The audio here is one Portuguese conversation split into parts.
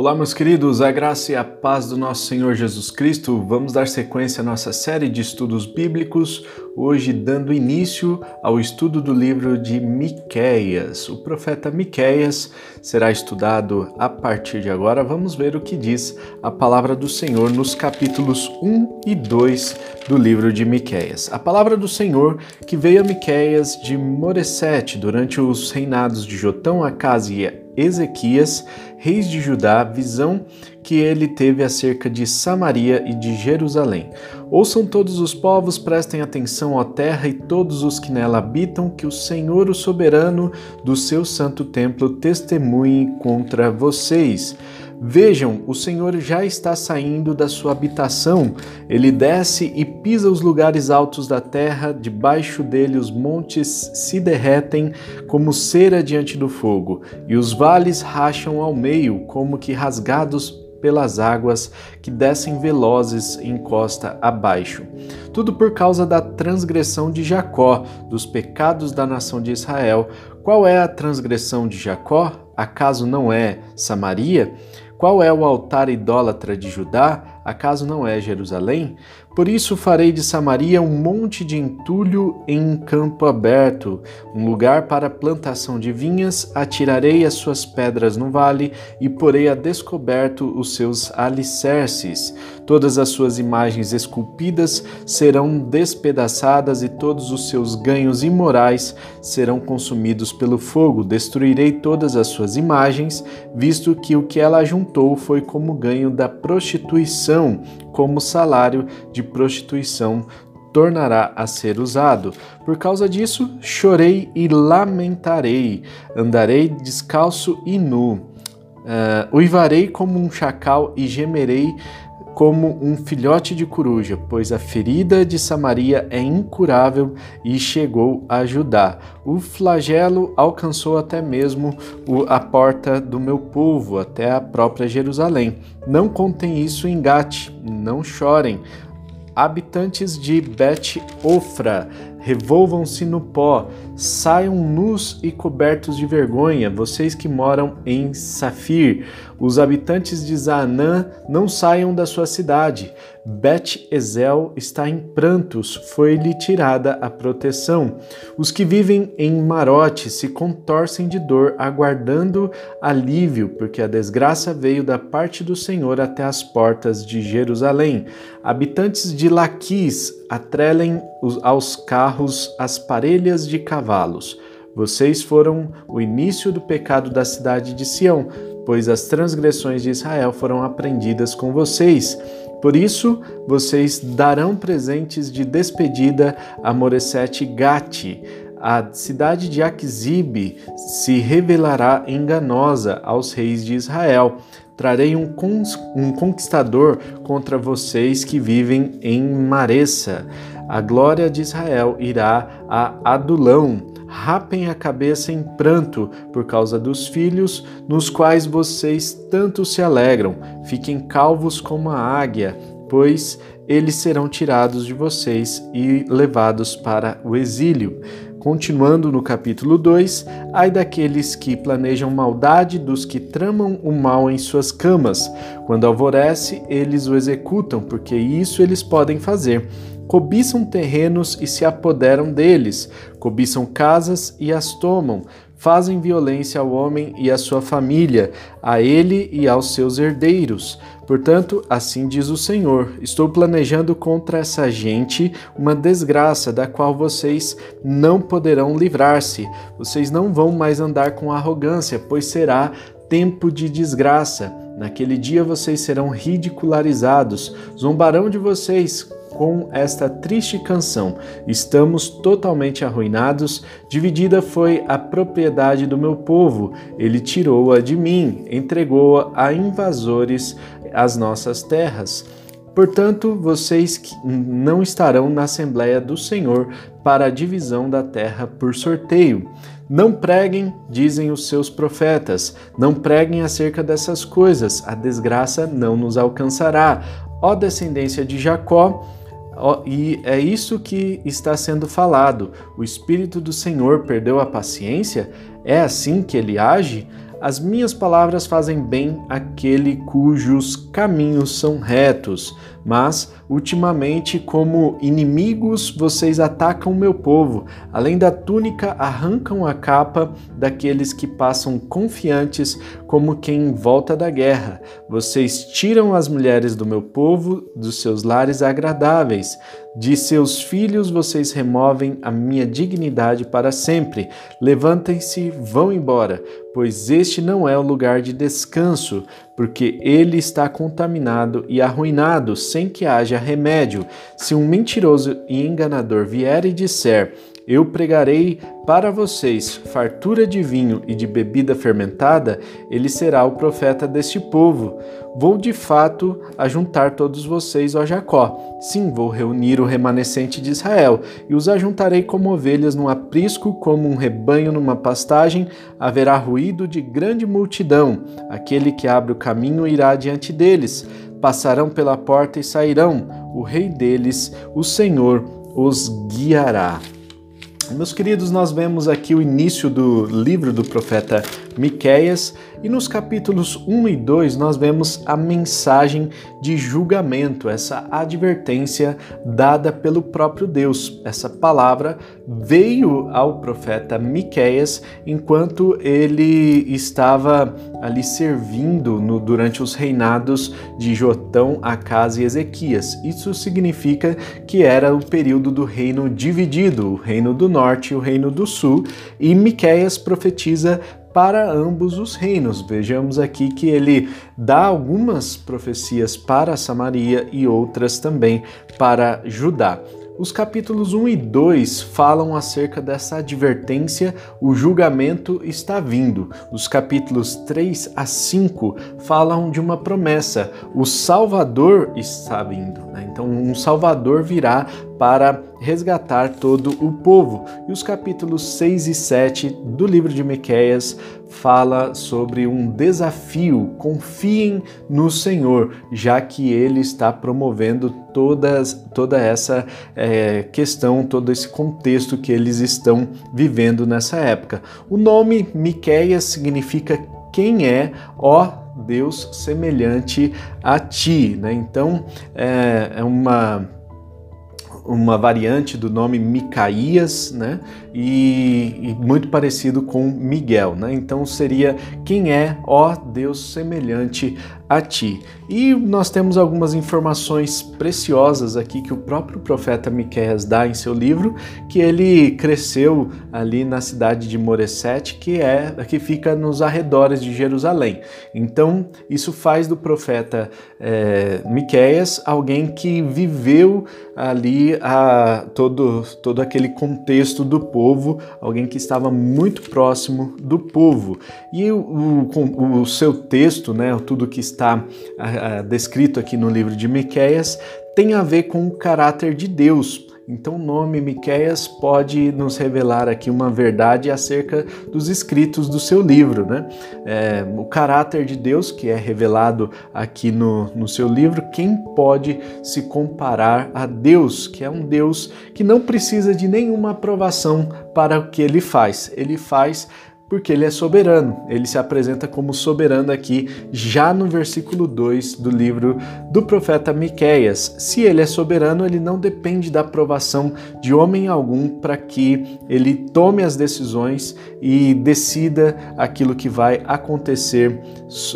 Olá, meus queridos, a graça e a paz do nosso Senhor Jesus Cristo. Vamos dar sequência à nossa série de estudos bíblicos, hoje dando início ao estudo do livro de Miqueias. O profeta Miqueias será estudado a partir de agora. Vamos ver o que diz a palavra do Senhor nos capítulos 1 e 2 do livro de Miqueias. A palavra do Senhor que veio a Miqueias de Moresete durante os reinados de Jotão, Acas e Ezequias, reis de Judá, visão que ele teve acerca de Samaria e de Jerusalém. Ouçam todos os povos, prestem atenção à terra e todos os que nela habitam, que o Senhor, o soberano do seu santo templo, testemunhe contra vocês. Vejam, o Senhor já está saindo da sua habitação. Ele desce e pisa os lugares altos da terra, debaixo dele os montes se derretem como cera diante do fogo, e os vales racham ao meio, como que rasgados pelas águas que descem velozes em costa abaixo. Tudo por causa da transgressão de Jacó, dos pecados da nação de Israel. Qual é a transgressão de Jacó? Acaso não é Samaria? Qual é o altar idólatra de Judá? Acaso não é Jerusalém? Por isso farei de Samaria um monte de entulho em campo aberto, um lugar para plantação de vinhas, atirarei as suas pedras no vale e porei a descoberto os seus alicerces. Todas as suas imagens esculpidas serão despedaçadas e todos os seus ganhos imorais serão consumidos pelo fogo. Destruirei todas as suas imagens, visto que o que ela juntou foi como ganho da prostituição, como salário de prostituição tornará a ser usado. Por causa disso, chorei e lamentarei, andarei descalço e nu. Uh, uivarei como um chacal e gemerei como um filhote de coruja, pois a ferida de Samaria é incurável e chegou a Judá. O flagelo alcançou até mesmo a porta do meu povo, até a própria Jerusalém. Não contem isso em Gate, não chorem. Habitantes de Bet-Ofra, revolvam-se no pó, saiam nus e cobertos de vergonha, vocês que moram em Safir. Os habitantes de Zaanã não saiam da sua cidade. Bet-Ezel está em prantos, foi-lhe tirada a proteção. Os que vivem em Marote se contorcem de dor, aguardando alívio, porque a desgraça veio da parte do Senhor até as portas de Jerusalém. Habitantes de Laquis, atrelem aos carros as parelhas de cavalos. Vocês foram o início do pecado da cidade de Sião pois as transgressões de Israel foram aprendidas com vocês. Por isso, vocês darão presentes de despedida a Moresete Gati. A cidade de Aquizib se revelará enganosa aos reis de Israel. Trarei um, um conquistador contra vocês que vivem em Maressa. A glória de Israel irá a Adulão rapem a cabeça em pranto por causa dos filhos, nos quais vocês tanto se alegram. Fiquem calvos como a águia, pois eles serão tirados de vocês e levados para o exílio. Continuando no capítulo 2, ai daqueles que planejam maldade, dos que tramam o mal em suas camas. Quando alvorece, eles o executam, porque isso eles podem fazer cobiçam terrenos e se apoderam deles, cobiçam casas e as tomam, fazem violência ao homem e à sua família, a ele e aos seus herdeiros. Portanto, assim diz o Senhor: Estou planejando contra essa gente uma desgraça da qual vocês não poderão livrar-se. Vocês não vão mais andar com arrogância, pois será tempo de desgraça. Naquele dia vocês serão ridicularizados, zombarão de vocês, com esta triste canção: Estamos totalmente arruinados, dividida foi a propriedade do meu povo, ele tirou-a de mim, entregou-a a invasores as nossas terras. Portanto, vocês não estarão na Assembleia do Senhor para a divisão da terra por sorteio. Não preguem, dizem os seus profetas, não preguem acerca dessas coisas, a desgraça não nos alcançará. Ó descendência de Jacó, e é isso que está sendo falado. O Espírito do Senhor perdeu a paciência? É assim que ele age? As minhas palavras fazem bem àquele cujos caminhos são retos. Mas, ultimamente, como inimigos, vocês atacam o meu povo. Além da túnica, arrancam a capa daqueles que passam confiantes, como quem volta da guerra. Vocês tiram as mulheres do meu povo dos seus lares agradáveis. De seus filhos vocês removem a minha dignidade para sempre. Levantem-se, vão embora, pois este não é o lugar de descanso, porque ele está contaminado e arruinado, sem que haja remédio. Se um mentiroso e enganador vier e disser: eu pregarei para vocês fartura de vinho e de bebida fermentada, ele será o profeta deste povo. Vou de fato ajuntar todos vocês a Jacó. Sim, vou reunir o remanescente de Israel e os ajuntarei como ovelhas num aprisco, como um rebanho numa pastagem. Haverá ruído de grande multidão. Aquele que abre o caminho irá diante deles. Passarão pela porta e sairão. O rei deles, o Senhor, os guiará. Meus queridos, nós vemos aqui o início do livro do profeta Miqueias e nos capítulos 1 e 2 nós vemos a mensagem de julgamento, essa advertência dada pelo próprio Deus. Essa palavra veio ao profeta Miqueias enquanto ele estava ali servindo no, durante os reinados de Jotão, Acas e Ezequias. Isso significa que era o período do reino dividido, o reino do norte e o reino do sul, e Miqueias profetiza para ambos os reinos. Vejamos aqui que ele dá algumas profecias para Samaria e outras também para Judá. Os capítulos 1 e 2 falam acerca dessa advertência, o julgamento está vindo. Os capítulos 3 a 5 falam de uma promessa, o Salvador está vindo. Né? Então, um Salvador virá para resgatar todo o povo. E os capítulos 6 e 7 do livro de Miqueias fala sobre um desafio. Confiem no Senhor, já que Ele está promovendo todas, toda essa é, questão, todo esse contexto que eles estão vivendo nessa época. O nome Miqueias significa quem é, ó Deus semelhante a ti, né? Então é, é uma uma variante do nome Micaías, né? E, e, muito parecido com Miguel, né? Então seria quem é, ó Deus semelhante a ti. E nós temos algumas informações preciosas aqui que o próprio profeta Miqueias dá em seu livro, que ele cresceu ali na cidade de Moresete, que é que fica nos arredores de Jerusalém. Então isso faz do profeta é, Miqueias alguém que viveu ali a, todo todo aquele contexto do povo, alguém que estava muito próximo do povo. E o, o, o seu texto, né, tudo que está está descrito aqui no livro de Miqueias tem a ver com o caráter de Deus. Então, o nome Miqueias pode nos revelar aqui uma verdade acerca dos escritos do seu livro, né? É, o caráter de Deus que é revelado aqui no, no seu livro, quem pode se comparar a Deus, que é um Deus que não precisa de nenhuma aprovação para o que ele faz. Ele faz porque ele é soberano. Ele se apresenta como soberano aqui já no versículo 2 do livro do profeta Miqueias. Se ele é soberano, ele não depende da aprovação de homem algum para que ele tome as decisões e decida aquilo que vai acontecer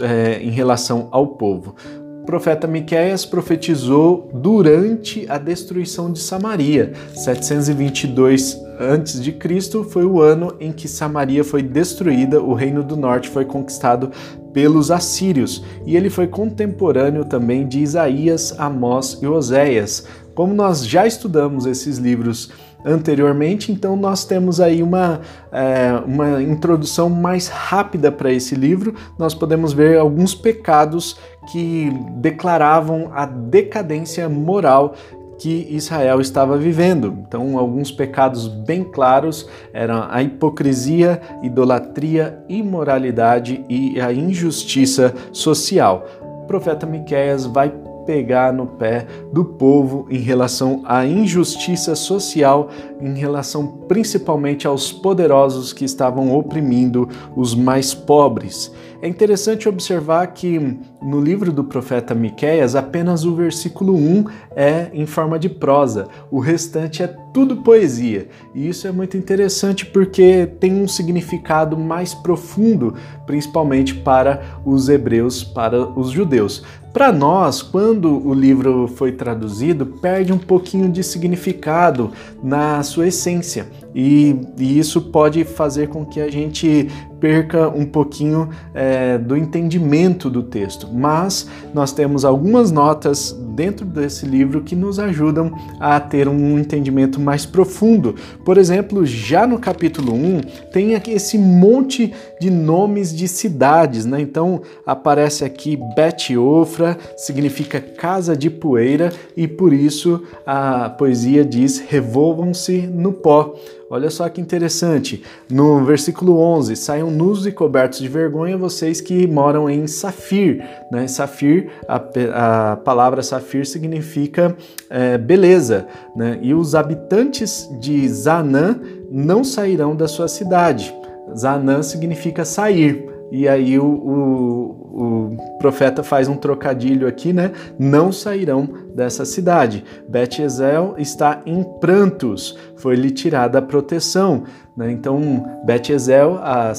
é, em relação ao povo. O profeta Miqueias profetizou durante a destruição de Samaria, 722 antes de Cristo foi o ano em que Samaria foi destruída, o reino do norte foi conquistado pelos assírios, e ele foi contemporâneo também de Isaías, Amós e Oséias. Como nós já estudamos esses livros anteriormente, então nós temos aí uma, é, uma introdução mais rápida para esse livro. Nós podemos ver alguns pecados que declaravam a decadência moral que Israel estava vivendo. Então, alguns pecados bem claros eram a hipocrisia, idolatria, imoralidade e a injustiça social. O profeta Miqueias vai pegar no pé do povo em relação à injustiça social, em relação principalmente aos poderosos que estavam oprimindo os mais pobres. É interessante observar que no livro do profeta Miqueias, apenas o versículo 1 é em forma de prosa, o restante é tudo poesia. E isso é muito interessante porque tem um significado mais profundo, principalmente para os hebreus, para os judeus. Para nós, quando o livro foi traduzido, perde um pouquinho de significado na sua essência. E, e isso pode fazer com que a gente perca um pouquinho é, do entendimento do texto. Mas nós temos algumas notas dentro desse livro que nos ajudam a ter um entendimento mais profundo. Por exemplo, já no capítulo 1 tem aqui esse monte de nomes de cidades, né? Então aparece aqui Bet-Ofra, significa casa de poeira, e por isso a poesia diz: revolvam-se no pó. Olha só que interessante. No versículo 11, saiam nus e cobertos de vergonha vocês que moram em Safir. Né? Safir, a, a palavra Safir significa é, beleza. Né? E os habitantes de Zanã não sairão da sua cidade. Zanã significa sair. E aí o, o, o, profeta faz um trocadilho aqui, né? Não sairão dessa cidade. Bet Ezel está em prantos, foi-lhe tirada a proteção. Né? Então, Bet Ezel, a,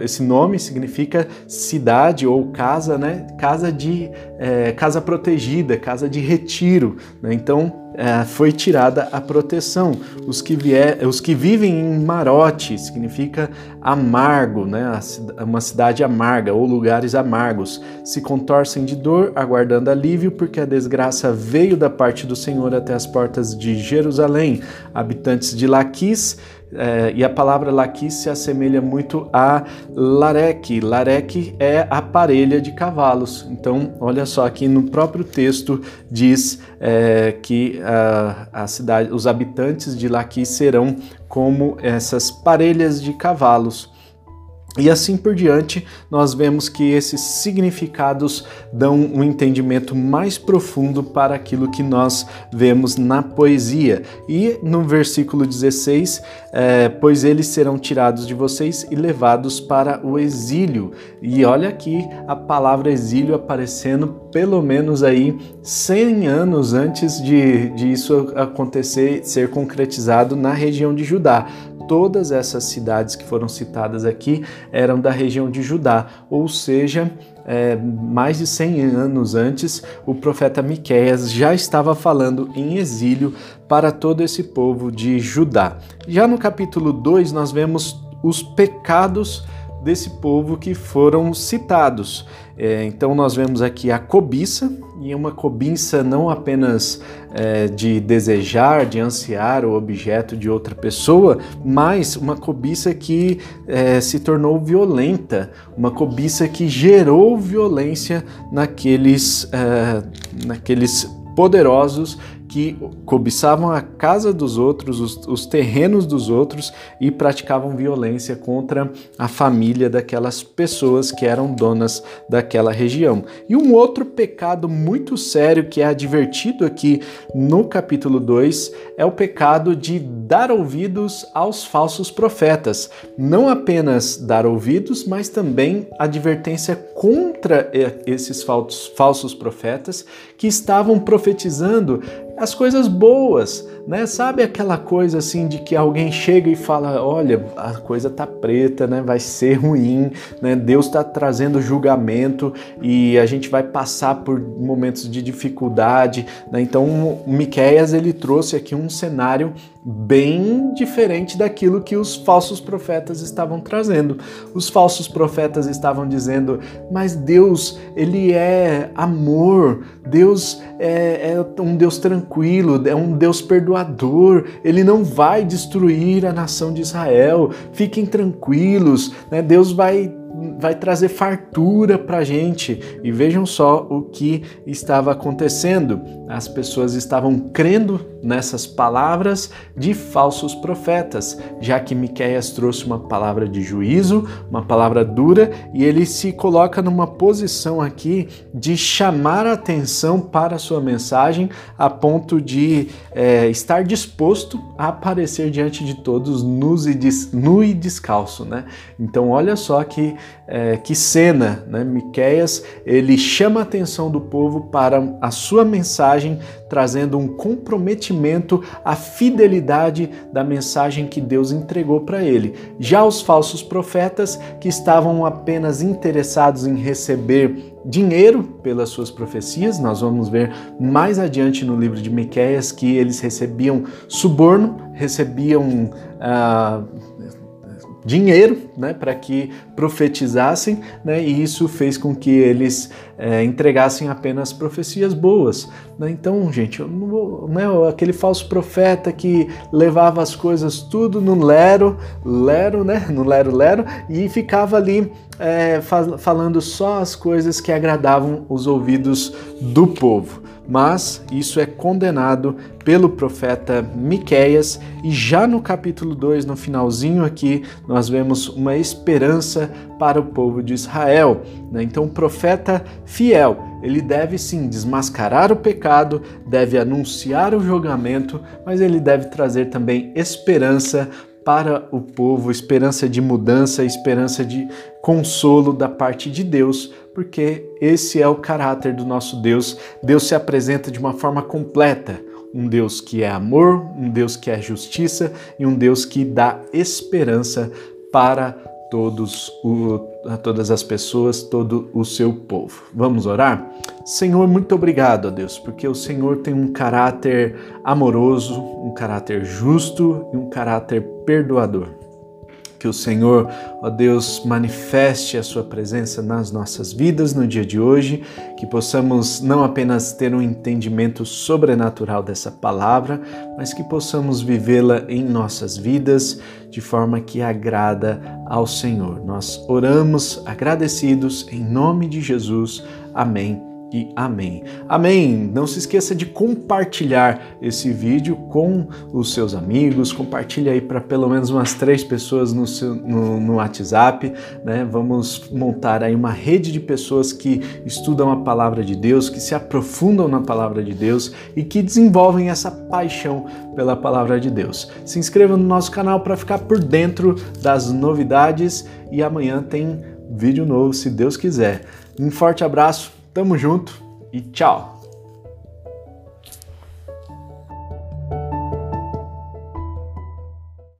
esse nome significa cidade ou casa, né? Casa de é, casa protegida, casa de retiro. Né? Então, foi tirada a proteção. Os que, vier, os que vivem em Marote significa amargo, né? uma cidade amarga ou lugares amargos. Se contorcem de dor, aguardando alívio, porque a desgraça veio da parte do Senhor até as portas de Jerusalém. Habitantes de Laquis é, e a palavra Laquis se assemelha muito a Larek. Larek é a parelha de cavalos. Então, olha só, aqui no próprio texto diz é, que a, a, cidade, os habitantes de Laquis serão como essas parelhas de cavalos. E assim por diante, nós vemos que esses significados dão um entendimento mais profundo para aquilo que nós vemos na poesia. E no versículo 16, é, pois eles serão tirados de vocês e levados para o exílio. E olha aqui a palavra exílio aparecendo pelo menos aí 100 anos antes de, de isso acontecer, ser concretizado na região de Judá todas essas cidades que foram citadas aqui eram da região de Judá, ou seja, é, mais de 100 anos antes, o profeta Miqueias já estava falando em exílio para todo esse povo de Judá. Já no capítulo 2, nós vemos os pecados desse povo que foram citados. É, então nós vemos aqui a cobiça, e uma cobiça não apenas é, de desejar, de ansiar o objeto de outra pessoa, mas uma cobiça que é, se tornou violenta, uma cobiça que gerou violência naqueles, é, naqueles poderosos que cobiçavam a casa dos outros, os, os, terrenos dos outros e praticavam violência contra a família daquelas pessoas que eram donas daquela região. E um outro pecado muito sério que é advertido aqui no capítulo 2 é o pecado de dar ouvidos aos falsos profetas. Não apenas dar ouvidos, mas também advertência contra esses falsos profetas que estavam profetizando as coisas boas, né? Sabe aquela coisa assim de que alguém chega e fala, olha, a coisa tá preta, né? Vai ser ruim, né? Deus está trazendo julgamento e a gente vai passar por momentos de dificuldade, né? Então, o Miqueias ele trouxe aqui um cenário bem diferente daquilo que os falsos profetas estavam trazendo. Os falsos profetas estavam dizendo: "Mas Deus, ele é amor. Deus é, é um Deus tranquilo, é um Deus perdoador. Ele não vai destruir a nação de Israel. Fiquem tranquilos, né? Deus vai vai trazer fartura para a gente. E vejam só o que estava acontecendo. As pessoas estavam crendo nessas palavras de falsos profetas, já que Miqueias trouxe uma palavra de juízo, uma palavra dura, e ele se coloca numa posição aqui de chamar a atenção para a sua mensagem, a ponto de é, estar disposto a aparecer diante de todos nus e des, nu e descalço, né? Então olha só que, é, que cena, né? Miqueias ele chama a atenção do povo para a sua mensagem, trazendo um comprometimento à fidelidade da mensagem que Deus entregou para ele. Já os falsos profetas, que estavam apenas interessados em receber dinheiro pelas suas profecias, nós vamos ver mais adiante no livro de Miqueias que eles recebiam suborno, recebiam. Uh, dinheiro né, para que profetizassem, né, e isso fez com que eles é, entregassem apenas profecias boas. Né? Então, gente, né, aquele falso profeta que levava as coisas tudo no lero, lero, né, no lero, lero, e ficava ali é, falando só as coisas que agradavam os ouvidos do povo mas isso é condenado pelo profeta Miqueias e já no capítulo 2, no finalzinho aqui, nós vemos uma esperança para o povo de Israel. Né? Então, o profeta fiel, ele deve sim desmascarar o pecado, deve anunciar o julgamento, mas ele deve trazer também esperança para o povo, esperança de mudança, esperança de consolo da parte de Deus, porque esse é o caráter do nosso Deus. Deus se apresenta de uma forma completa. Um Deus que é amor, um Deus que é justiça e um Deus que dá esperança para todos o, todas as pessoas, todo o seu povo. Vamos orar? Senhor, muito obrigado, a Deus, porque o Senhor tem um caráter amoroso, um caráter justo e um caráter perdoador. Que o Senhor, ó Deus, manifeste a sua presença nas nossas vidas no dia de hoje, que possamos não apenas ter um entendimento sobrenatural dessa palavra, mas que possamos vivê-la em nossas vidas de forma que agrada ao Senhor. Nós oramos agradecidos em nome de Jesus. Amém e amém. Amém. Não se esqueça de compartilhar esse vídeo com os seus amigos, compartilhe aí para pelo menos umas três pessoas no, seu, no, no, WhatsApp, né? Vamos montar aí uma rede de pessoas que estudam a palavra de Deus, que se aprofundam na palavra de Deus e que desenvolvem essa paixão pela palavra de Deus. Se inscreva no nosso canal para ficar por dentro das novidades e amanhã tem vídeo novo, se Deus quiser. Um forte abraço Tamo junto e tchau!